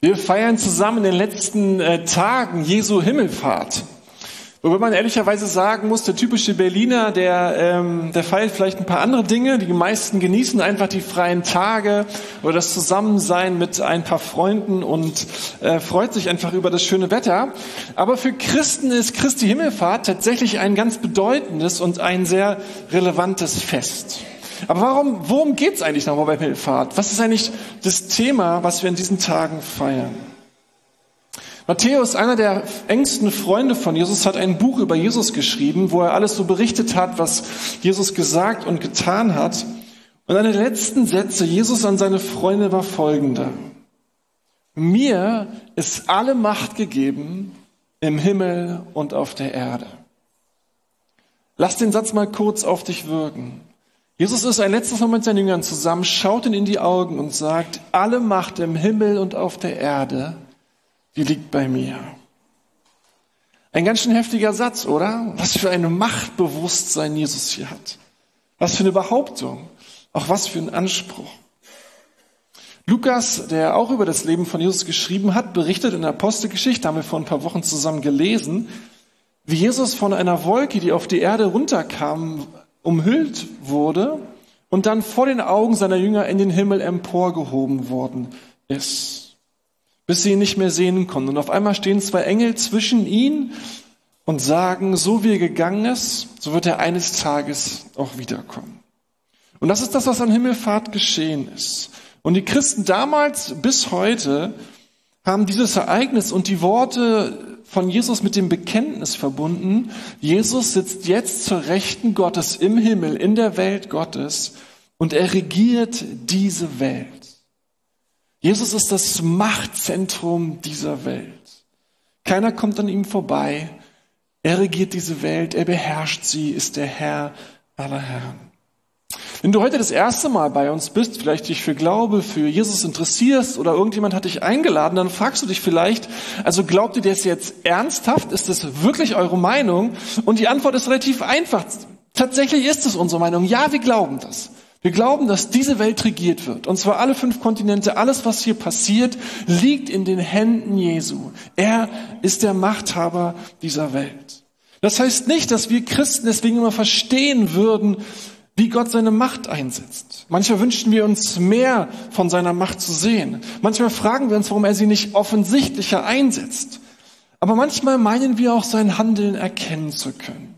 Wir feiern zusammen in den letzten äh, Tagen Jesu Himmelfahrt. Wobei man ehrlicherweise sagen muss, der typische Berliner, der, ähm, der feiert vielleicht ein paar andere Dinge. Die meisten genießen einfach die freien Tage oder das Zusammensein mit ein paar Freunden und äh, freut sich einfach über das schöne Wetter. Aber für Christen ist Christi Himmelfahrt tatsächlich ein ganz bedeutendes und ein sehr relevantes Fest. Aber warum, worum geht es eigentlich nochmal bei Himmelfahrt? Was ist eigentlich das Thema, was wir in diesen Tagen feiern? Matthäus, einer der engsten Freunde von Jesus, hat ein Buch über Jesus geschrieben, wo er alles so berichtet hat, was Jesus gesagt und getan hat. Und einer der letzten Sätze Jesus an seine Freunde war folgender. Mir ist alle Macht gegeben im Himmel und auf der Erde. Lass den Satz mal kurz auf dich wirken. Jesus ist ein letztes Mal mit seinen Jüngern zusammen, schaut ihn in die Augen und sagt, alle Macht im Himmel und auf der Erde, die liegt bei mir. Ein ganz schön heftiger Satz, oder? Was für ein Machtbewusstsein Jesus hier hat. Was für eine Behauptung. Auch was für ein Anspruch. Lukas, der auch über das Leben von Jesus geschrieben hat, berichtet in der Apostelgeschichte, haben wir vor ein paar Wochen zusammen gelesen, wie Jesus von einer Wolke, die auf die Erde runterkam, umhüllt wurde und dann vor den Augen seiner Jünger in den Himmel emporgehoben worden ist, bis sie ihn nicht mehr sehen konnten. Und auf einmal stehen zwei Engel zwischen ihnen und sagen, so wie er gegangen ist, so wird er eines Tages auch wiederkommen. Und das ist das, was an Himmelfahrt geschehen ist. Und die Christen damals bis heute haben dieses Ereignis und die Worte von Jesus mit dem Bekenntnis verbunden. Jesus sitzt jetzt zur Rechten Gottes im Himmel, in der Welt Gottes und er regiert diese Welt. Jesus ist das Machtzentrum dieser Welt. Keiner kommt an ihm vorbei. Er regiert diese Welt, er beherrscht sie, ist der Herr aller Herren. Wenn du heute das erste Mal bei uns bist, vielleicht dich für Glaube, für Jesus interessierst oder irgendjemand hat dich eingeladen, dann fragst du dich vielleicht, also glaubt ihr das jetzt ernsthaft? Ist das wirklich eure Meinung? Und die Antwort ist relativ einfach. Tatsächlich ist es unsere Meinung. Ja, wir glauben das. Wir glauben, dass diese Welt regiert wird. Und zwar alle fünf Kontinente. Alles, was hier passiert, liegt in den Händen Jesu. Er ist der Machthaber dieser Welt. Das heißt nicht, dass wir Christen deswegen immer verstehen würden, wie Gott seine Macht einsetzt. Manchmal wünschen wir uns mehr von seiner Macht zu sehen. Manchmal fragen wir uns, warum er sie nicht offensichtlicher einsetzt. Aber manchmal meinen wir auch sein Handeln erkennen zu können.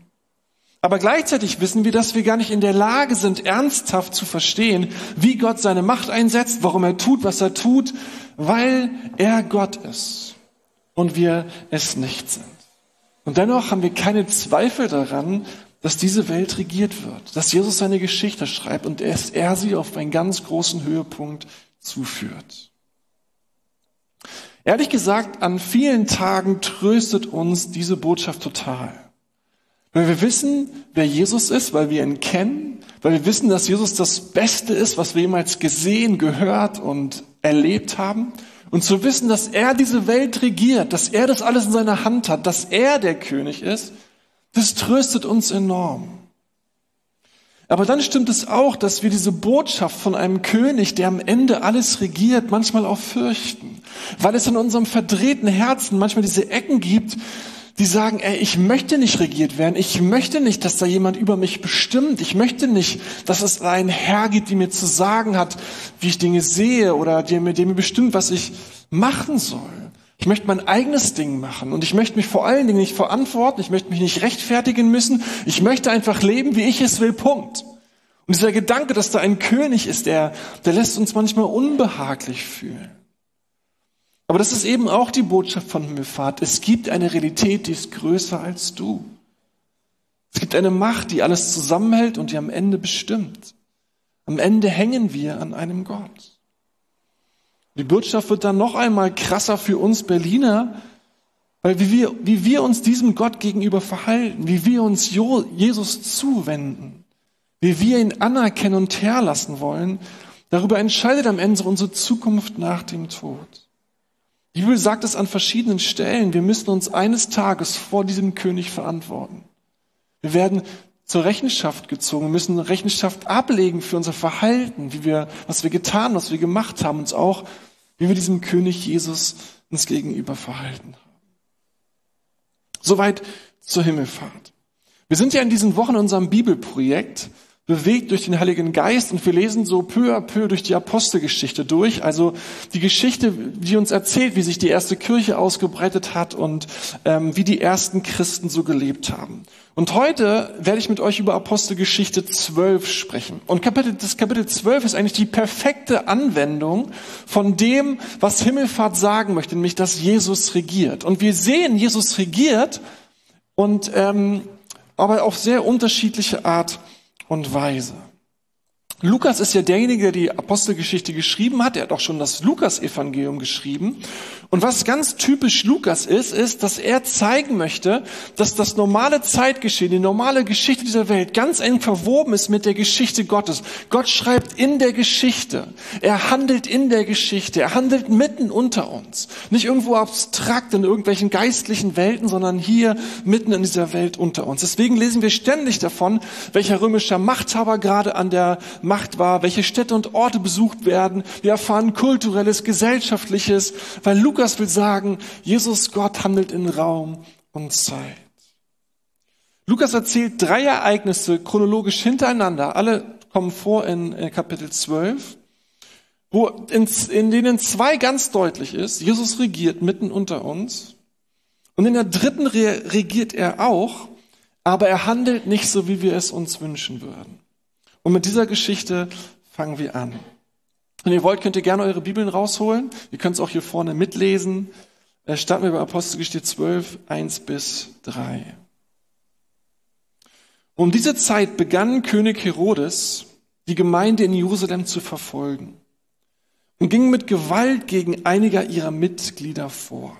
Aber gleichzeitig wissen wir, dass wir gar nicht in der Lage sind, ernsthaft zu verstehen, wie Gott seine Macht einsetzt, warum er tut, was er tut, weil er Gott ist und wir es nicht sind. Und dennoch haben wir keine Zweifel daran, dass diese Welt regiert wird, dass Jesus seine Geschichte schreibt und dass er sie auf einen ganz großen Höhepunkt zuführt. Ehrlich gesagt, an vielen Tagen tröstet uns diese Botschaft total. Weil wir wissen, wer Jesus ist, weil wir ihn kennen, weil wir wissen, dass Jesus das Beste ist, was wir jemals gesehen, gehört und erlebt haben. Und zu wissen, dass er diese Welt regiert, dass er das alles in seiner Hand hat, dass er der König ist das tröstet uns enorm. Aber dann stimmt es auch, dass wir diese Botschaft von einem König, der am Ende alles regiert, manchmal auch fürchten. Weil es in unserem verdrehten Herzen manchmal diese Ecken gibt, die sagen, ey, ich möchte nicht regiert werden. Ich möchte nicht, dass da jemand über mich bestimmt. Ich möchte nicht, dass es einen Herr gibt, die mir zu sagen hat, wie ich Dinge sehe oder der der mir bestimmt, was ich machen soll. Ich möchte mein eigenes Ding machen und ich möchte mich vor allen Dingen nicht verantworten, ich möchte mich nicht rechtfertigen müssen, ich möchte einfach leben, wie ich es will, Punkt. Und dieser Gedanke, dass da ein König ist, der, der lässt uns manchmal unbehaglich fühlen. Aber das ist eben auch die Botschaft von Himmelfahrt. Es gibt eine Realität, die ist größer als du. Es gibt eine Macht, die alles zusammenhält und die am Ende bestimmt. Am Ende hängen wir an einem Gott. Die Botschaft wird dann noch einmal krasser für uns Berliner, weil wie wir, wie wir uns diesem Gott gegenüber verhalten, wie wir uns Jesus zuwenden, wie wir ihn anerkennen und herlassen wollen, darüber entscheidet am Ende unsere Zukunft nach dem Tod. Die Bibel sagt es an verschiedenen Stellen, wir müssen uns eines Tages vor diesem König verantworten. Wir werden zur Rechenschaft gezogen, müssen Rechenschaft ablegen für unser Verhalten, wie wir, was wir getan, was wir gemacht haben, uns auch wie wir diesem König Jesus uns gegenüber verhalten haben. Soweit zur Himmelfahrt. Wir sind ja in diesen Wochen in unserem Bibelprojekt bewegt durch den Heiligen Geist und wir lesen so peu à peu durch die Apostelgeschichte durch, also die Geschichte, die uns erzählt, wie sich die erste Kirche ausgebreitet hat und ähm, wie die ersten Christen so gelebt haben. Und heute werde ich mit euch über Apostelgeschichte 12 sprechen. Und Kapitel, das Kapitel 12 ist eigentlich die perfekte Anwendung von dem, was Himmelfahrt sagen möchte, nämlich dass Jesus regiert. Und wir sehen, Jesus regiert und ähm, aber auf sehr unterschiedliche Art und Weise. Lukas ist ja derjenige, der die Apostelgeschichte geschrieben hat. Er hat auch schon das Lukas-Evangelium geschrieben. Und was ganz typisch Lukas ist, ist, dass er zeigen möchte, dass das normale Zeitgeschehen, die normale Geschichte dieser Welt ganz eng verwoben ist mit der Geschichte Gottes. Gott schreibt in der Geschichte. Er handelt in der Geschichte. Er handelt mitten unter uns. Nicht irgendwo abstrakt in irgendwelchen geistlichen Welten, sondern hier mitten in dieser Welt unter uns. Deswegen lesen wir ständig davon, welcher römischer Machthaber gerade an der Macht war, welche Städte und Orte besucht werden. Wir erfahren kulturelles, gesellschaftliches, weil Lukas will sagen, Jesus Gott handelt in Raum und Zeit. Lukas erzählt drei Ereignisse chronologisch hintereinander. Alle kommen vor in Kapitel 12, wo in, in denen zwei ganz deutlich ist, Jesus regiert mitten unter uns. Und in der dritten regiert er auch, aber er handelt nicht so, wie wir es uns wünschen würden. Und mit dieser Geschichte fangen wir an. Wenn ihr wollt, könnt ihr gerne eure Bibeln rausholen. Ihr könnt es auch hier vorne mitlesen. Da starten wir bei Apostelgeschichte 12, 1 bis 3. Um diese Zeit begann König Herodes, die Gemeinde in Jerusalem zu verfolgen und ging mit Gewalt gegen einiger ihrer Mitglieder vor.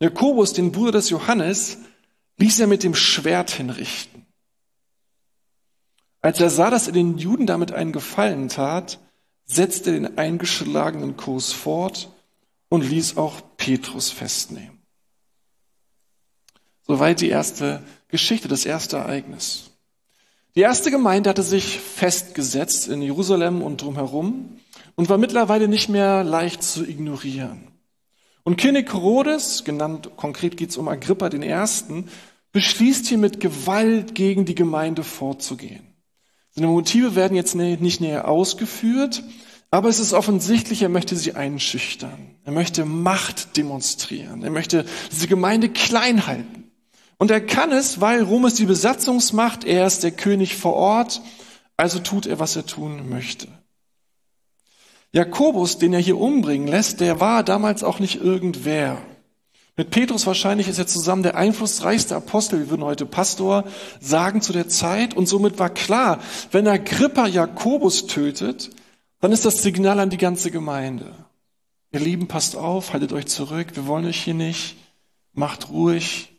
Jakobus, den Bruder des Johannes, ließ er mit dem Schwert hinrichten. Als er sah, dass er den Juden damit einen Gefallen tat, setzte er den eingeschlagenen Kurs fort und ließ auch Petrus festnehmen. Soweit die erste Geschichte, das erste Ereignis. Die erste Gemeinde hatte sich festgesetzt in Jerusalem und drumherum und war mittlerweile nicht mehr leicht zu ignorieren. Und König Herodes, genannt konkret geht es um Agrippa den Ersten, beschließt hier mit Gewalt gegen die Gemeinde vorzugehen. Seine Motive werden jetzt nicht näher ausgeführt, aber es ist offensichtlich, er möchte sie einschüchtern. Er möchte Macht demonstrieren. Er möchte diese Gemeinde klein halten. Und er kann es, weil Rom ist die Besatzungsmacht, er ist der König vor Ort, also tut er, was er tun möchte. Jakobus, den er hier umbringen lässt, der war damals auch nicht irgendwer. Mit Petrus wahrscheinlich ist er zusammen der einflussreichste Apostel, wir würden heute Pastor sagen zu der Zeit. Und somit war klar, wenn Agrippa Jakobus tötet, dann ist das Signal an die ganze Gemeinde. Ihr Lieben, passt auf, haltet euch zurück, wir wollen euch hier nicht, macht ruhig,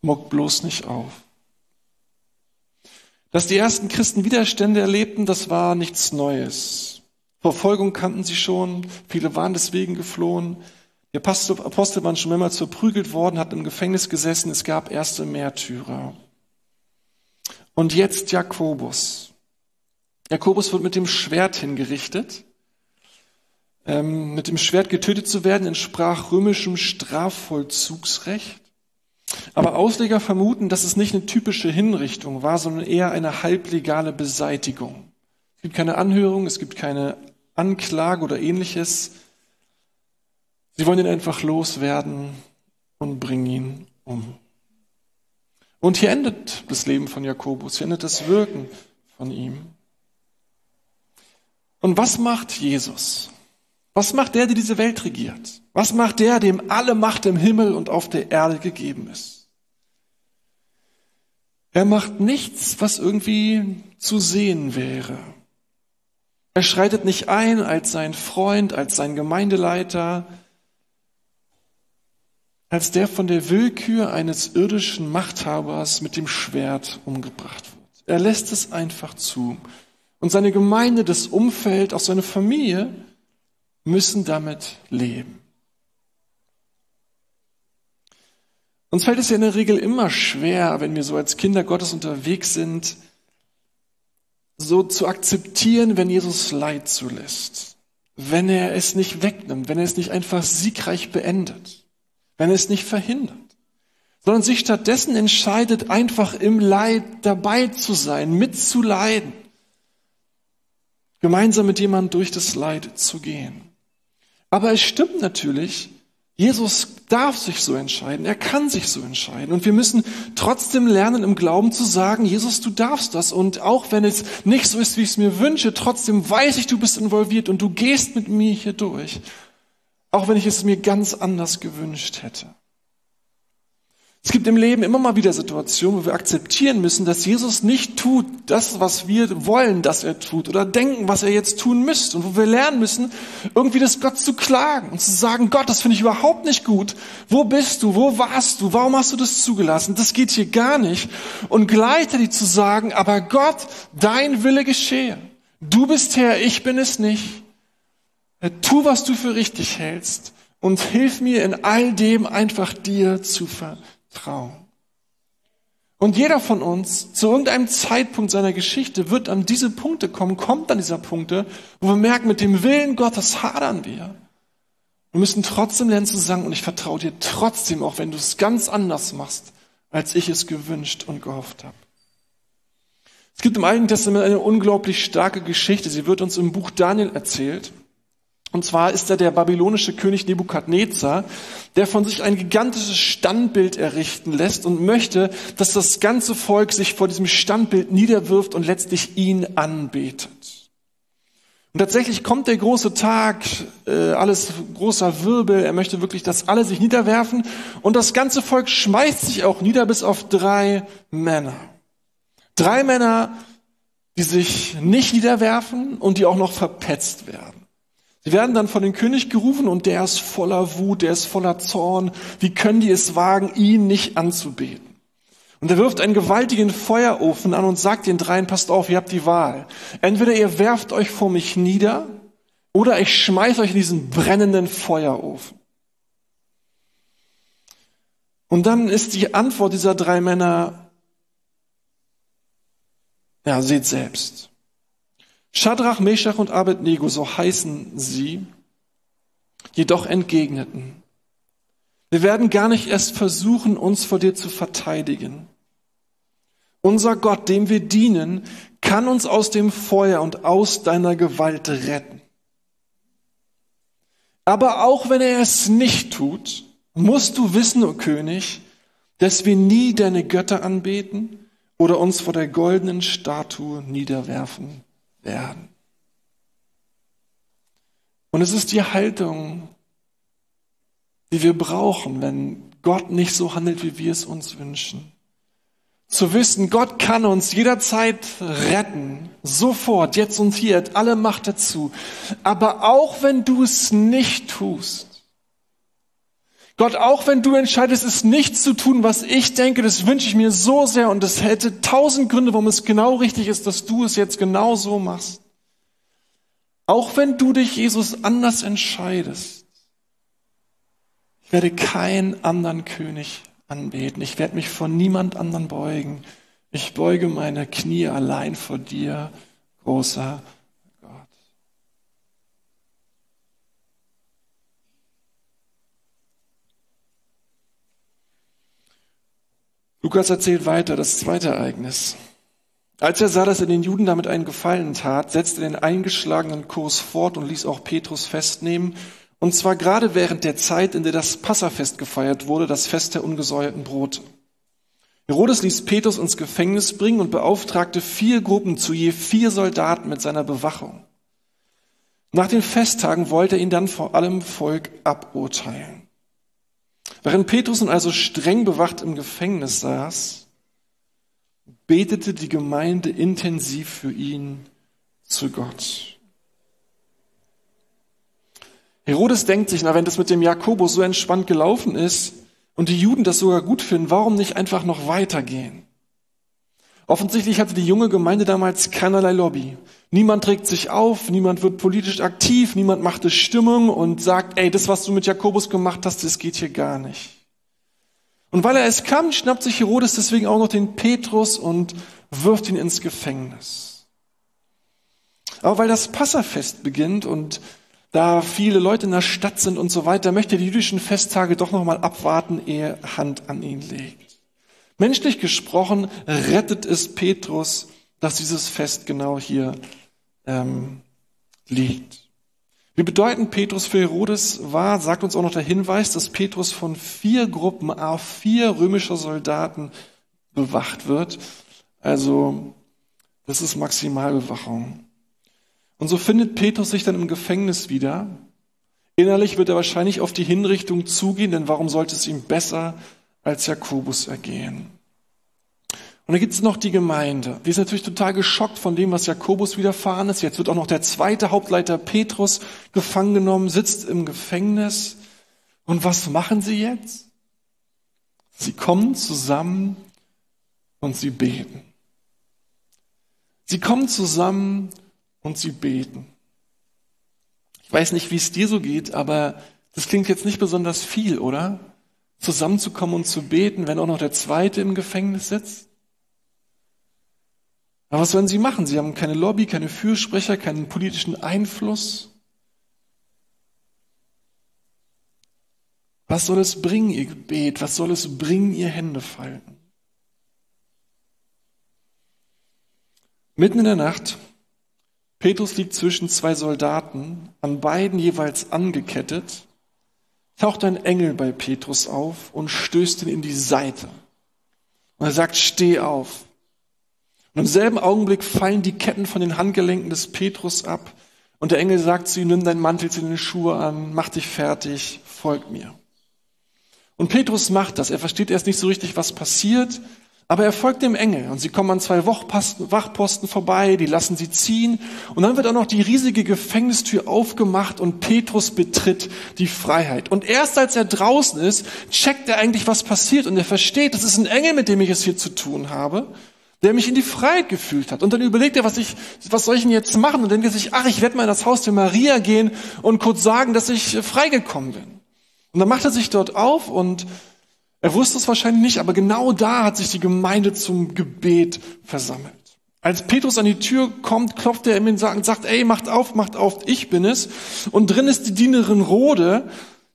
mockt bloß nicht auf. Dass die ersten Christen Widerstände erlebten, das war nichts Neues. Verfolgung kannten sie schon, viele waren deswegen geflohen. Der Apostel waren schon mehrmals verprügelt worden, hat im Gefängnis gesessen, es gab erste Märtyrer. Und jetzt Jakobus. Jakobus wird mit dem Schwert hingerichtet. Ähm, mit dem Schwert getötet zu werden entsprach römischem Strafvollzugsrecht. Aber Ausleger vermuten, dass es nicht eine typische Hinrichtung war, sondern eher eine halblegale Beseitigung. Es gibt keine Anhörung, es gibt keine Anklage oder ähnliches. Sie wollen ihn einfach loswerden und bringen ihn um. Und hier endet das Leben von Jakobus, hier endet das Wirken von ihm. Und was macht Jesus? Was macht der, der diese Welt regiert? Was macht der, dem alle Macht im Himmel und auf der Erde gegeben ist? Er macht nichts, was irgendwie zu sehen wäre. Er schreitet nicht ein als sein Freund, als sein Gemeindeleiter, als der von der Willkür eines irdischen Machthabers mit dem Schwert umgebracht wird. Er lässt es einfach zu. Und seine Gemeinde, das Umfeld, auch seine Familie müssen damit leben. Uns fällt es ja in der Regel immer schwer, wenn wir so als Kinder Gottes unterwegs sind, so zu akzeptieren, wenn Jesus Leid zulässt. wenn er es nicht wegnimmt, wenn er es nicht einfach siegreich beendet, wenn er es nicht verhindert, sondern sich stattdessen entscheidet, einfach im Leid dabei zu sein, mitzuleiden, gemeinsam mit jemandem durch das Leid zu gehen. Aber es stimmt natürlich, Jesus darf sich so entscheiden, er kann sich so entscheiden. Und wir müssen trotzdem lernen, im Glauben zu sagen, Jesus, du darfst das. Und auch wenn es nicht so ist, wie ich es mir wünsche, trotzdem weiß ich, du bist involviert und du gehst mit mir hier durch. Auch wenn ich es mir ganz anders gewünscht hätte. Es gibt im Leben immer mal wieder Situationen, wo wir akzeptieren müssen, dass Jesus nicht tut das, was wir wollen, dass er tut oder denken, was er jetzt tun müsste. Und wo wir lernen müssen, irgendwie das Gott zu klagen und zu sagen, Gott, das finde ich überhaupt nicht gut. Wo bist du? Wo warst du? Warum hast du das zugelassen? Das geht hier gar nicht. Und gleichzeitig zu sagen, aber Gott, dein Wille geschehe. Du bist Herr, ich bin es nicht. Tu, was du für richtig hältst und hilf mir in all dem einfach dir zu vertrauen. Und jeder von uns zu irgendeinem Zeitpunkt seiner Geschichte wird an diese Punkte kommen, kommt an dieser Punkte, wo wir merken, mit dem Willen Gottes hadern wir. Wir müssen trotzdem lernen zu sagen, und ich vertraue dir trotzdem, auch wenn du es ganz anders machst, als ich es gewünscht und gehofft habe. Es gibt im Alten Testament eine unglaublich starke Geschichte. Sie wird uns im Buch Daniel erzählt. Und zwar ist er der babylonische König Nebukadnezar, der von sich ein gigantisches Standbild errichten lässt und möchte, dass das ganze Volk sich vor diesem Standbild niederwirft und letztlich ihn anbetet. Und tatsächlich kommt der große Tag, äh, alles großer Wirbel, er möchte wirklich, dass alle sich niederwerfen und das ganze Volk schmeißt sich auch nieder bis auf drei Männer. Drei Männer, die sich nicht niederwerfen und die auch noch verpetzt werden. Sie werden dann von dem König gerufen und der ist voller Wut, der ist voller Zorn. Wie können die es wagen, ihn nicht anzubeten? Und er wirft einen gewaltigen Feuerofen an und sagt den dreien, passt auf, ihr habt die Wahl. Entweder ihr werft euch vor mich nieder oder ich schmeiß euch in diesen brennenden Feuerofen. Und dann ist die Antwort dieser drei Männer, ja, seht selbst. Schadrach, Meshach und Abednego, so heißen sie, jedoch entgegneten. Wir werden gar nicht erst versuchen, uns vor dir zu verteidigen. Unser Gott, dem wir dienen, kann uns aus dem Feuer und aus deiner Gewalt retten. Aber auch wenn er es nicht tut, musst du wissen, o oh König, dass wir nie deine Götter anbeten oder uns vor der goldenen Statue niederwerfen werden. Und es ist die Haltung, die wir brauchen, wenn Gott nicht so handelt, wie wir es uns wünschen. Zu wissen, Gott kann uns jederzeit retten, sofort, jetzt und hier, hat alle Macht dazu. Aber auch wenn du es nicht tust, Gott, auch wenn du entscheidest, es nicht zu tun, was ich denke, das wünsche ich mir so sehr und es hätte tausend Gründe, warum es genau richtig ist, dass du es jetzt genau so machst. Auch wenn du dich, Jesus, anders entscheidest, ich werde keinen anderen König anbeten. Ich werde mich vor niemand anderen beugen. Ich beuge meine Knie allein vor dir, großer Lukas erzählt weiter das zweite Ereignis. Als er sah, dass er den Juden damit einen Gefallen tat, setzte er den eingeschlagenen Kurs fort und ließ auch Petrus festnehmen, und zwar gerade während der Zeit, in der das Passafest gefeiert wurde, das Fest der ungesäuerten Brote. Herodes ließ Petrus ins Gefängnis bringen und beauftragte vier Gruppen zu je vier Soldaten mit seiner Bewachung. Nach den Festtagen wollte er ihn dann vor allem Volk aburteilen. Während Petrus nun also streng bewacht im Gefängnis saß, betete die Gemeinde intensiv für ihn zu Gott. Herodes denkt sich, na, wenn das mit dem Jakobus so entspannt gelaufen ist und die Juden das sogar gut finden, warum nicht einfach noch weitergehen? Offensichtlich hatte die junge Gemeinde damals keinerlei Lobby. Niemand trägt sich auf, niemand wird politisch aktiv, niemand machte Stimmung und sagt, ey, das, was du mit Jakobus gemacht hast, das geht hier gar nicht. Und weil er es kann, schnappt sich Herodes deswegen auch noch den Petrus und wirft ihn ins Gefängnis. Aber weil das Passafest beginnt und da viele Leute in der Stadt sind und so weiter, möchte er die jüdischen Festtage doch noch mal abwarten, ehe Hand an ihn legt. Menschlich gesprochen rettet es Petrus, dass dieses Fest genau hier ähm, liegt. Wie bedeutend Petrus für Herodes war, sagt uns auch noch der Hinweis, dass Petrus von vier Gruppen auf vier römischer Soldaten bewacht wird. Also, das ist Maximalbewachung. Und so findet Petrus sich dann im Gefängnis wieder. Innerlich wird er wahrscheinlich auf die Hinrichtung zugehen, denn warum sollte es ihm besser als Jakobus ergehen? Und dann gibt es noch die Gemeinde. Die ist natürlich total geschockt von dem, was Jakobus widerfahren ist. Jetzt wird auch noch der zweite Hauptleiter Petrus gefangen genommen, sitzt im Gefängnis. Und was machen sie jetzt? Sie kommen zusammen und sie beten. Sie kommen zusammen und sie beten. Ich weiß nicht, wie es dir so geht, aber das klingt jetzt nicht besonders viel, oder? Zusammenzukommen und zu beten, wenn auch noch der Zweite im Gefängnis sitzt? Aber was sollen sie machen? Sie haben keine Lobby, keine Fürsprecher, keinen politischen Einfluss. Was soll es bringen, ihr Gebet? Was soll es bringen, ihr Hände falten? Mitten in der Nacht, Petrus liegt zwischen zwei Soldaten, an beiden jeweils angekettet, taucht ein Engel bei Petrus auf und stößt ihn in die Seite. Und er sagt, steh auf. Und im selben Augenblick fallen die Ketten von den Handgelenken des Petrus ab und der Engel sagt zu ihm, nimm deinen Mantel, zieh deine Schuhe an, mach dich fertig, folg mir. Und Petrus macht das. Er versteht erst nicht so richtig, was passiert, aber er folgt dem Engel und sie kommen an zwei Wachposten vorbei, die lassen sie ziehen und dann wird auch noch die riesige Gefängnistür aufgemacht und Petrus betritt die Freiheit. Und erst als er draußen ist, checkt er eigentlich, was passiert und er versteht, das ist ein Engel, mit dem ich es hier zu tun habe der mich in die Freiheit gefühlt hat. Und dann überlegt er, was ich, was soll ich denn jetzt machen? Und dann denkt er sich, ach, ich werde mal in das Haus der Maria gehen und kurz sagen, dass ich freigekommen bin. Und dann macht er sich dort auf und er wusste es wahrscheinlich nicht, aber genau da hat sich die Gemeinde zum Gebet versammelt. Als Petrus an die Tür kommt, klopft er ihm und sagt, ey, macht auf, macht auf, ich bin es. Und drin ist die Dienerin Rode,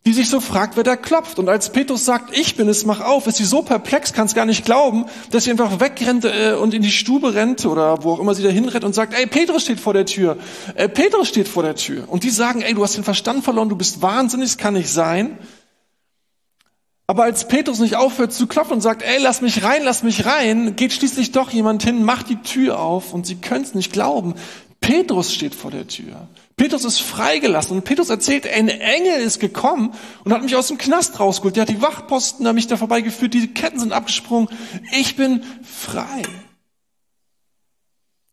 die sich so fragt, wer da klopft. Und als Petrus sagt, ich bin es, mach auf, ist sie so perplex, kann es gar nicht glauben, dass sie einfach wegrennt äh, und in die Stube rennt oder wo auch immer sie da hinrennt und sagt, ey, Petrus steht vor der Tür. Äh, Petrus steht vor der Tür. Und die sagen, ey, du hast den Verstand verloren, du bist wahnsinnig, das kann nicht sein. Aber als Petrus nicht aufhört zu klopfen und sagt, ey, lass mich rein, lass mich rein, geht schließlich doch jemand hin, macht die Tür auf und sie können es nicht glauben. Petrus steht vor der Tür. Petrus ist freigelassen und Petrus erzählt, ein Engel ist gekommen und hat mich aus dem Knast rausgeholt. Der hat die Wachposten da mich da vorbeigeführt, die Ketten sind abgesprungen. Ich bin frei.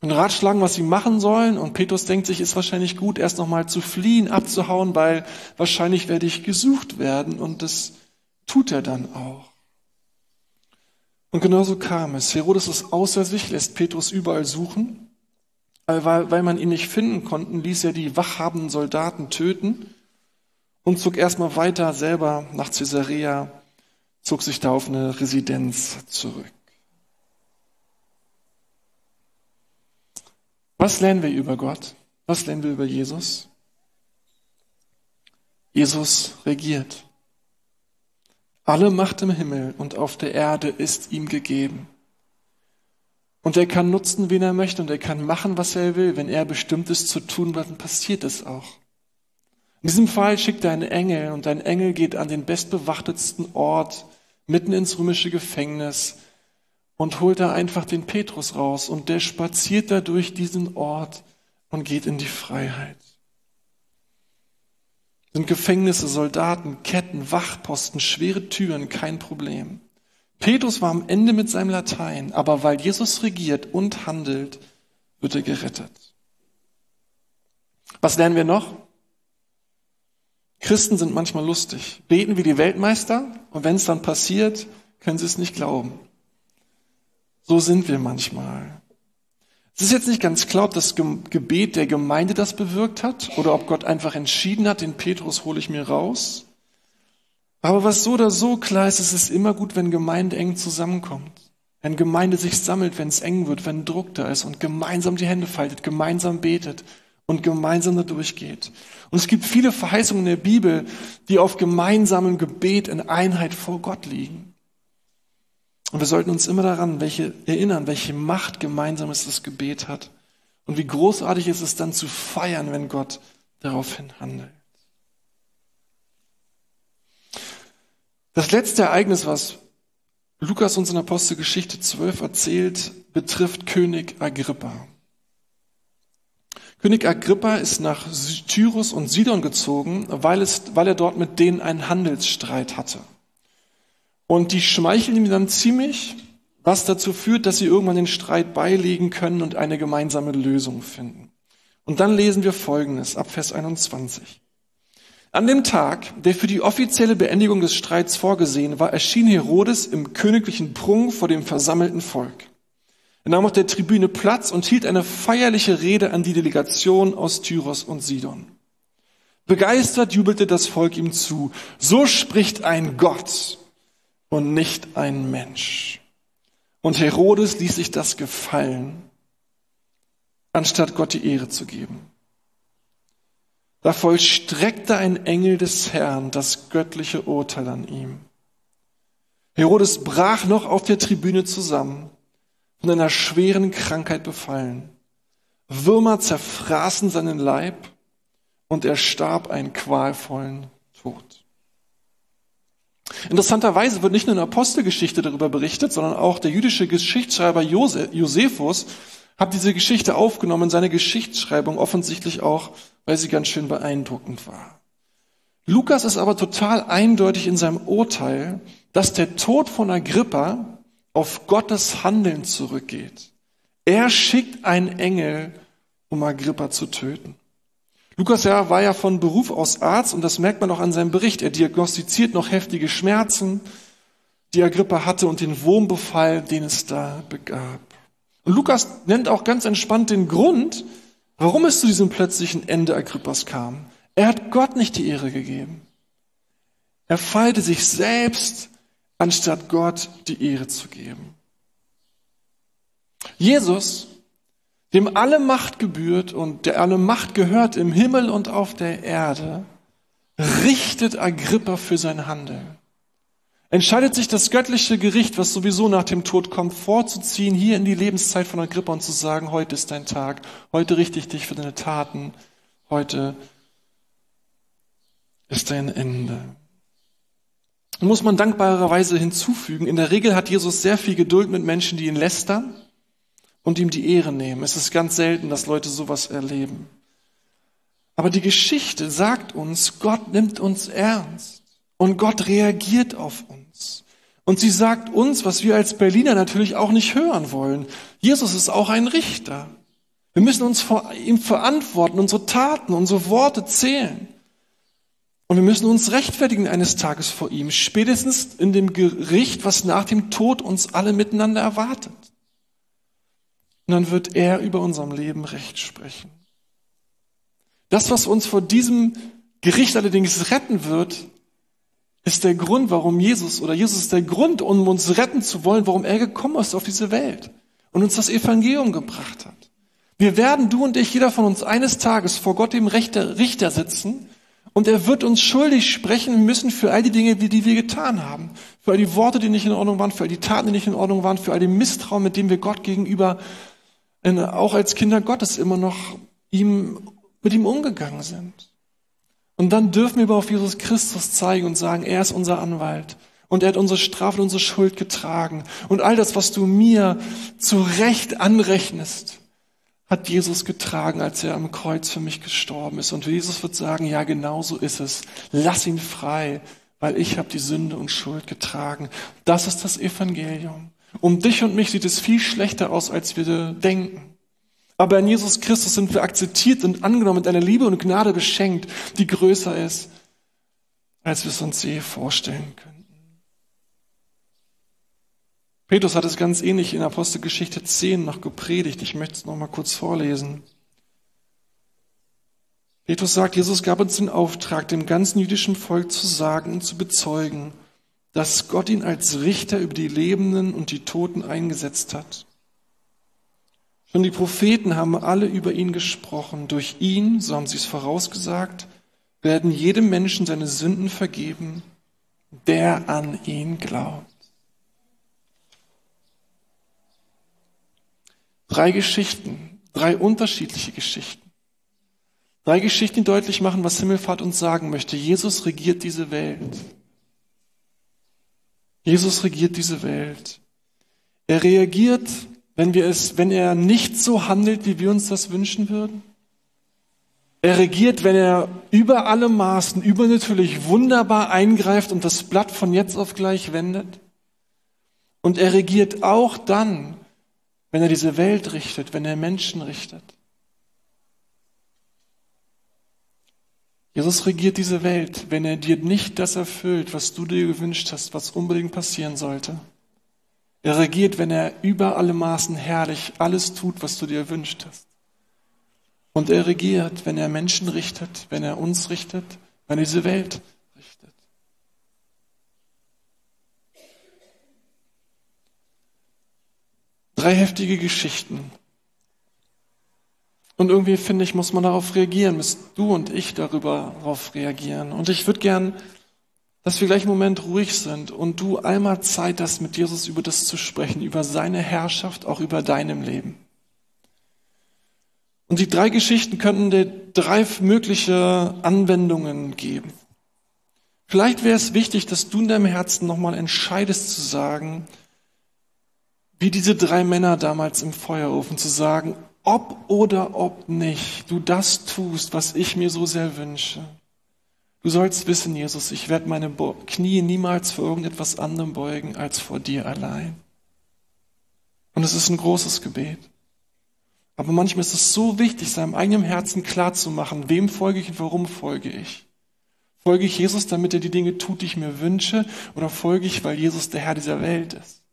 Und ratschlagen, was sie machen sollen. Und Petrus denkt sich, ist wahrscheinlich gut, erst nochmal zu fliehen, abzuhauen, weil wahrscheinlich werde ich gesucht werden. Und das tut er dann auch. Und genauso kam es. Herodes ist außer sich, lässt Petrus überall suchen. Weil, weil man ihn nicht finden konnte, ließ er die wachhabenden Soldaten töten und zog erstmal weiter selber nach Caesarea, zog sich da auf eine Residenz zurück. Was lernen wir über Gott? Was lernen wir über Jesus? Jesus regiert. Alle Macht im Himmel und auf der Erde ist ihm gegeben. Und er kann nutzen, wen er möchte, und er kann machen, was er will. Wenn er bestimmt ist zu tun, dann passiert es auch. In diesem Fall schickt er einen Engel, und ein Engel geht an den bestbewachtetsten Ort, mitten ins römische Gefängnis, und holt da einfach den Petrus raus, und der spaziert da durch diesen Ort und geht in die Freiheit. Sind Gefängnisse, Soldaten, Ketten, Wachposten, schwere Türen, kein Problem. Petrus war am Ende mit seinem Latein, aber weil Jesus regiert und handelt, wird er gerettet. Was lernen wir noch? Christen sind manchmal lustig, beten wie die Weltmeister und wenn es dann passiert, können sie es nicht glauben. So sind wir manchmal. Es ist jetzt nicht ganz klar, ob das Gebet der Gemeinde das bewirkt hat oder ob Gott einfach entschieden hat, den Petrus hole ich mir raus. Aber was so oder so klar ist, es ist immer gut, wenn Gemeinde eng zusammenkommt. Wenn Gemeinde sich sammelt, wenn es eng wird, wenn Druck da ist und gemeinsam die Hände faltet, gemeinsam betet und gemeinsam da durchgeht. Und es gibt viele Verheißungen in der Bibel, die auf gemeinsamem Gebet in Einheit vor Gott liegen. Und wir sollten uns immer daran welche, erinnern, welche Macht gemeinsames das Gebet hat. Und wie großartig ist es dann zu feiern, wenn Gott daraufhin handelt. Das letzte Ereignis, was Lukas uns in Apostelgeschichte 12 erzählt, betrifft König Agrippa. König Agrippa ist nach Tyrus und Sidon gezogen, weil, es, weil er dort mit denen einen Handelsstreit hatte. Und die schmeicheln ihm dann ziemlich, was dazu führt, dass sie irgendwann den Streit beilegen können und eine gemeinsame Lösung finden. Und dann lesen wir Folgendes ab Vers 21. An dem Tag, der für die offizielle Beendigung des Streits vorgesehen war, erschien Herodes im königlichen Prunk vor dem versammelten Volk. Er nahm auf der Tribüne Platz und hielt eine feierliche Rede an die Delegation aus Tyros und Sidon. Begeistert jubelte das Volk ihm zu. So spricht ein Gott und nicht ein Mensch. Und Herodes ließ sich das gefallen, anstatt Gott die Ehre zu geben. Da vollstreckte ein Engel des Herrn das göttliche Urteil an ihm. Herodes brach noch auf der Tribüne zusammen, von einer schweren Krankheit befallen. Würmer zerfraßen seinen Leib und er starb einen qualvollen Tod. Interessanterweise wird nicht nur in der Apostelgeschichte darüber berichtet, sondern auch der jüdische Geschichtsschreiber Josephus hat diese Geschichte aufgenommen, seine Geschichtsschreibung offensichtlich auch, weil sie ganz schön beeindruckend war. Lukas ist aber total eindeutig in seinem Urteil, dass der Tod von Agrippa auf Gottes Handeln zurückgeht. Er schickt einen Engel, um Agrippa zu töten. Lukas ja, war ja von Beruf aus Arzt und das merkt man auch an seinem Bericht. Er diagnostiziert noch heftige Schmerzen, die Agrippa hatte und den Wurmbefall, den es da begab. Und Lukas nennt auch ganz entspannt den Grund, warum es zu diesem plötzlichen Ende Agrippas kam. Er hat Gott nicht die Ehre gegeben. Er feierte sich selbst, anstatt Gott die Ehre zu geben. Jesus, dem alle Macht gebührt und der alle Macht gehört im Himmel und auf der Erde, richtet Agrippa für sein Handeln entscheidet sich das göttliche Gericht, was sowieso nach dem Tod kommt, vorzuziehen, hier in die Lebenszeit von Agrippa und zu sagen, heute ist dein Tag, heute richte ich dich für deine Taten, heute ist dein Ende. Und muss man dankbarerweise hinzufügen, in der Regel hat Jesus sehr viel Geduld mit Menschen, die ihn lästern und ihm die Ehre nehmen. Es ist ganz selten, dass Leute sowas erleben. Aber die Geschichte sagt uns, Gott nimmt uns ernst und Gott reagiert auf uns. Und sie sagt uns, was wir als Berliner natürlich auch nicht hören wollen. Jesus ist auch ein Richter. Wir müssen uns vor ihm verantworten, unsere Taten, unsere Worte zählen. Und wir müssen uns rechtfertigen eines Tages vor ihm, spätestens in dem Gericht, was nach dem Tod uns alle miteinander erwartet. Und dann wird er über unserem Leben Recht sprechen. Das, was uns vor diesem Gericht allerdings retten wird, ist der Grund, warum Jesus oder Jesus ist der Grund, um uns retten zu wollen, warum er gekommen ist auf diese Welt und uns das Evangelium gebracht hat. Wir werden, du und ich, jeder von uns eines Tages vor Gott dem Richter, sitzen und er wird uns schuldig sprechen müssen für all die Dinge, die, die wir getan haben. Für all die Worte, die nicht in Ordnung waren, für all die Taten, die nicht in Ordnung waren, für all den Misstrauen, mit dem wir Gott gegenüber, auch als Kinder Gottes immer noch ihm, mit ihm umgegangen sind. Und dann dürfen wir aber auf Jesus Christus zeigen und sagen, er ist unser Anwalt. Und er hat unsere Strafe und unsere Schuld getragen. Und all das, was du mir zu Recht anrechnest, hat Jesus getragen, als er am Kreuz für mich gestorben ist. Und Jesus wird sagen, ja, genau so ist es. Lass ihn frei, weil ich habe die Sünde und Schuld getragen. Das ist das Evangelium. Um dich und mich sieht es viel schlechter aus, als wir denken. Aber in Jesus Christus sind wir akzeptiert und angenommen mit einer Liebe und Gnade beschenkt, die größer ist, als wir es uns je vorstellen könnten. Petrus hat es ganz ähnlich in Apostelgeschichte 10 noch gepredigt. Ich möchte es noch mal kurz vorlesen. Petrus sagt, Jesus gab uns den Auftrag, dem ganzen jüdischen Volk zu sagen und zu bezeugen, dass Gott ihn als Richter über die Lebenden und die Toten eingesetzt hat. Schon die Propheten haben alle über ihn gesprochen. Durch ihn, so haben sie es vorausgesagt, werden jedem Menschen seine Sünden vergeben, der an ihn glaubt. Drei Geschichten, drei unterschiedliche Geschichten. Drei Geschichten, die deutlich machen, was Himmelfahrt uns sagen möchte. Jesus regiert diese Welt. Jesus regiert diese Welt. Er reagiert, wenn wir es, wenn er nicht so handelt, wie wir uns das wünschen würden. Er regiert, wenn er über alle Maßen übernatürlich wunderbar eingreift und das Blatt von jetzt auf gleich wendet. Und er regiert auch dann, wenn er diese Welt richtet, wenn er Menschen richtet. Jesus regiert diese Welt, wenn er dir nicht das erfüllt, was du dir gewünscht hast, was unbedingt passieren sollte. Er regiert, wenn er über alle Maßen herrlich alles tut, was du dir erwünscht hast. Und er regiert, wenn er Menschen richtet, wenn er uns richtet, wenn er diese Welt richtet. Drei heftige Geschichten, und irgendwie finde ich, muss man darauf reagieren, müsst du und ich darüber darauf reagieren. Und ich würde gern, dass wir gleich einen Moment ruhig sind und du einmal Zeit hast, mit Jesus über das zu sprechen, über seine Herrschaft, auch über deinem Leben. Und die drei Geschichten könnten dir drei mögliche Anwendungen geben. Vielleicht wäre es wichtig, dass du in deinem Herzen nochmal entscheidest zu sagen, wie diese drei Männer damals im Feuerofen zu sagen, ob oder ob nicht du das tust, was ich mir so sehr wünsche. Du sollst wissen, Jesus, ich werde meine Knie niemals vor irgendetwas anderem beugen als vor dir allein. Und es ist ein großes Gebet. Aber manchmal ist es so wichtig, seinem eigenen Herzen klarzumachen, wem folge ich und warum folge ich. Folge ich Jesus, damit er die Dinge tut, die ich mir wünsche, oder folge ich, weil Jesus der Herr dieser Welt ist?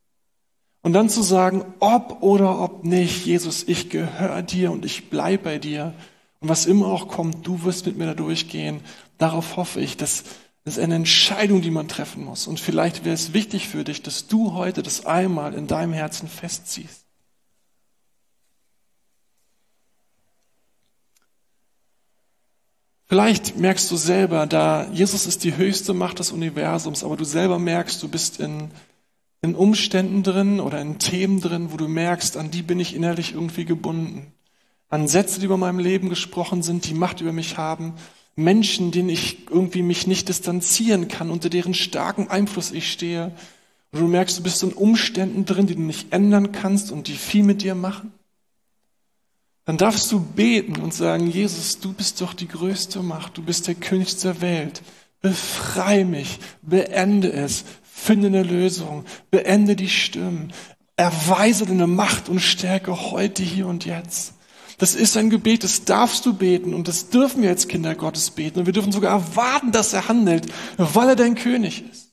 Und dann zu sagen, ob oder ob nicht, Jesus, ich gehöre dir und ich bleibe bei dir. Und was immer auch kommt, du wirst mit mir da durchgehen. Darauf hoffe ich, das ist eine Entscheidung, die man treffen muss. Und vielleicht wäre es wichtig für dich, dass du heute das einmal in deinem Herzen festziehst. Vielleicht merkst du selber, da Jesus ist die höchste Macht des Universums, aber du selber merkst, du bist in in Umständen drin oder in Themen drin, wo du merkst, an die bin ich innerlich irgendwie gebunden. An Sätze, die über meinem Leben gesprochen sind, die Macht über mich haben. Menschen, denen ich irgendwie mich nicht distanzieren kann, unter deren starken Einfluss ich stehe. Und du merkst, du bist in Umständen drin, die du nicht ändern kannst und die viel mit dir machen. Dann darfst du beten und sagen, Jesus, du bist doch die größte Macht, du bist der König der Welt. Befrei mich, beende es, Finde eine Lösung. Beende die Stimmen. Erweise deine Macht und Stärke heute, hier und jetzt. Das ist ein Gebet, das darfst du beten und das dürfen wir als Kinder Gottes beten. Und wir dürfen sogar erwarten, dass er handelt, weil er dein König ist.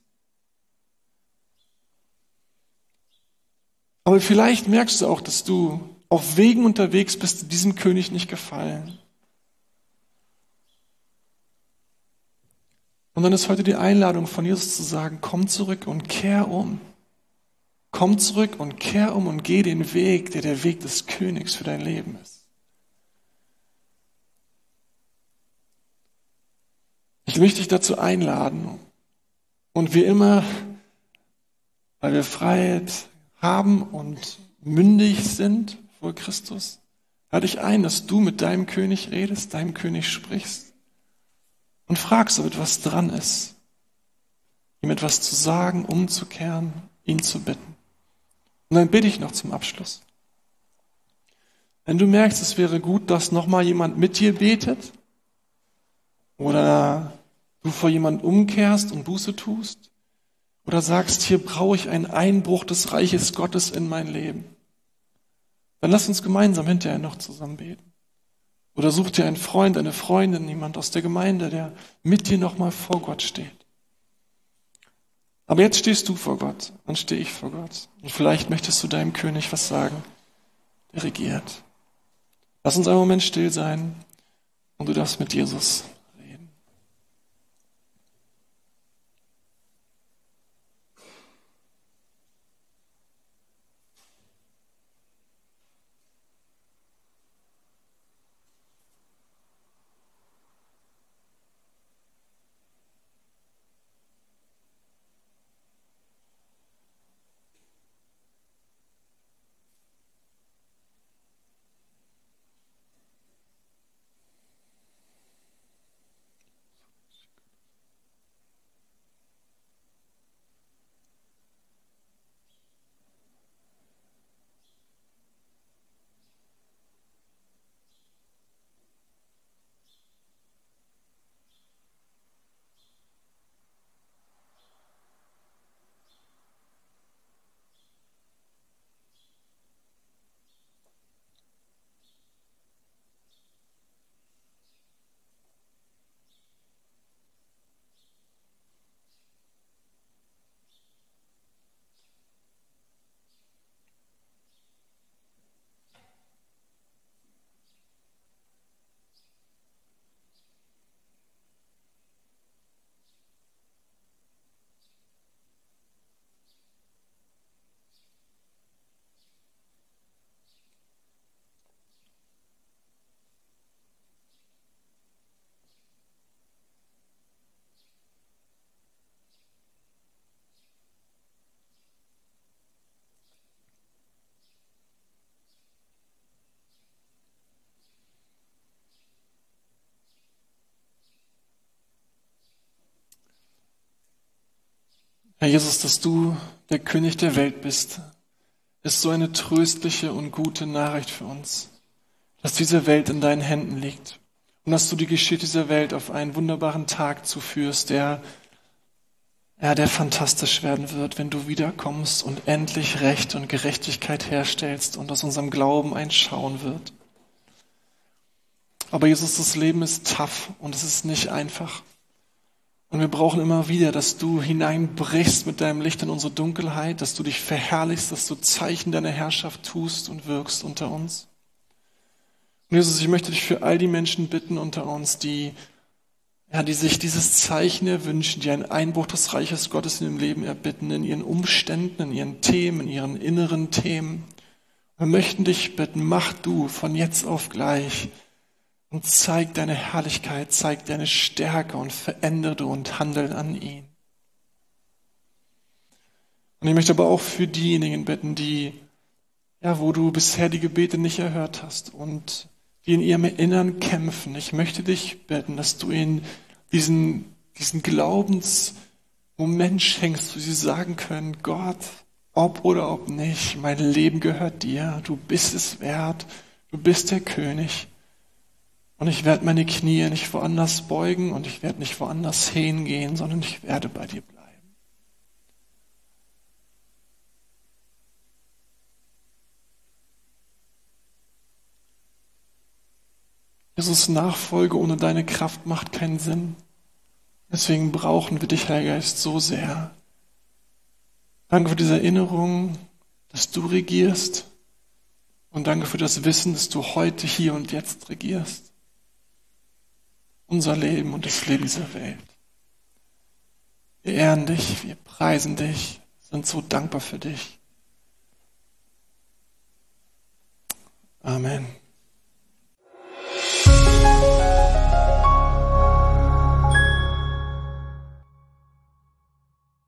Aber vielleicht merkst du auch, dass du auf Wegen unterwegs bist, die diesem König nicht gefallen. Und dann ist heute die Einladung von Jesus zu sagen, komm zurück und kehr um. Komm zurück und kehr um und geh den Weg, der der Weg des Königs für dein Leben ist. Ich möchte dich dazu einladen und wie immer, weil wir Freiheit haben und mündig sind vor Christus, lade ich ein, dass du mit deinem König redest, deinem König sprichst und fragst, ob etwas dran ist, ihm etwas zu sagen, umzukehren, ihn zu bitten. Und dann bitte ich noch zum Abschluss. Wenn du merkst, es wäre gut, dass nochmal jemand mit dir betet oder du vor jemand umkehrst und Buße tust oder sagst, hier brauche ich einen Einbruch des Reiches Gottes in mein Leben, dann lass uns gemeinsam hinterher noch zusammen beten. Oder such dir einen Freund, eine Freundin, jemand aus der Gemeinde, der mit dir nochmal vor Gott steht. Aber jetzt stehst du vor Gott, dann stehe ich vor Gott. Und vielleicht möchtest du deinem König was sagen, der regiert. Lass uns einen Moment still sein und du darfst mit Jesus Herr Jesus, dass du der König der Welt bist, ist so eine tröstliche und gute Nachricht für uns, dass diese Welt in deinen Händen liegt und dass du die Geschichte dieser Welt auf einen wunderbaren Tag zuführst, der ja, der fantastisch werden wird, wenn du wiederkommst und endlich Recht und Gerechtigkeit herstellst und aus unserem Glauben ein Schauen wird. Aber Jesus, das Leben ist tough und es ist nicht einfach. Und wir brauchen immer wieder, dass du hineinbrichst mit deinem Licht in unsere Dunkelheit, dass du dich verherrlichst, dass du Zeichen deiner Herrschaft tust und wirkst unter uns. Und Jesus, ich möchte dich für all die Menschen bitten unter uns, die, ja, die sich dieses Zeichen erwünschen, die einen Einbruch des Reiches Gottes in ihrem Leben erbitten, in ihren Umständen, in ihren Themen, in ihren inneren Themen. Wir möchten dich bitten, mach du von jetzt auf gleich und zeig deine Herrlichkeit, zeig deine Stärke und verändere und handel an ihn. Und ich möchte aber auch für diejenigen bitten, die, ja, wo du bisher die Gebete nicht erhört hast und die in ihrem Innern kämpfen. Ich möchte dich bitten, dass du ihnen diesen, diesen Glaubensmoment schenkst, wo sie sagen können, Gott, ob oder ob nicht, mein Leben gehört dir, du bist es wert, du bist der König. Und ich werde meine Knie nicht woanders beugen und ich werde nicht woanders hingehen, sondern ich werde bei dir bleiben. Jesus, Nachfolge ohne deine Kraft macht keinen Sinn. Deswegen brauchen wir dich, Herr Geist, so sehr. Danke für diese Erinnerung, dass du regierst. Und danke für das Wissen, dass du heute, hier und jetzt regierst unser Leben und das Leben dieser Welt. Wir ehren dich, wir preisen dich, sind so dankbar für dich. Amen.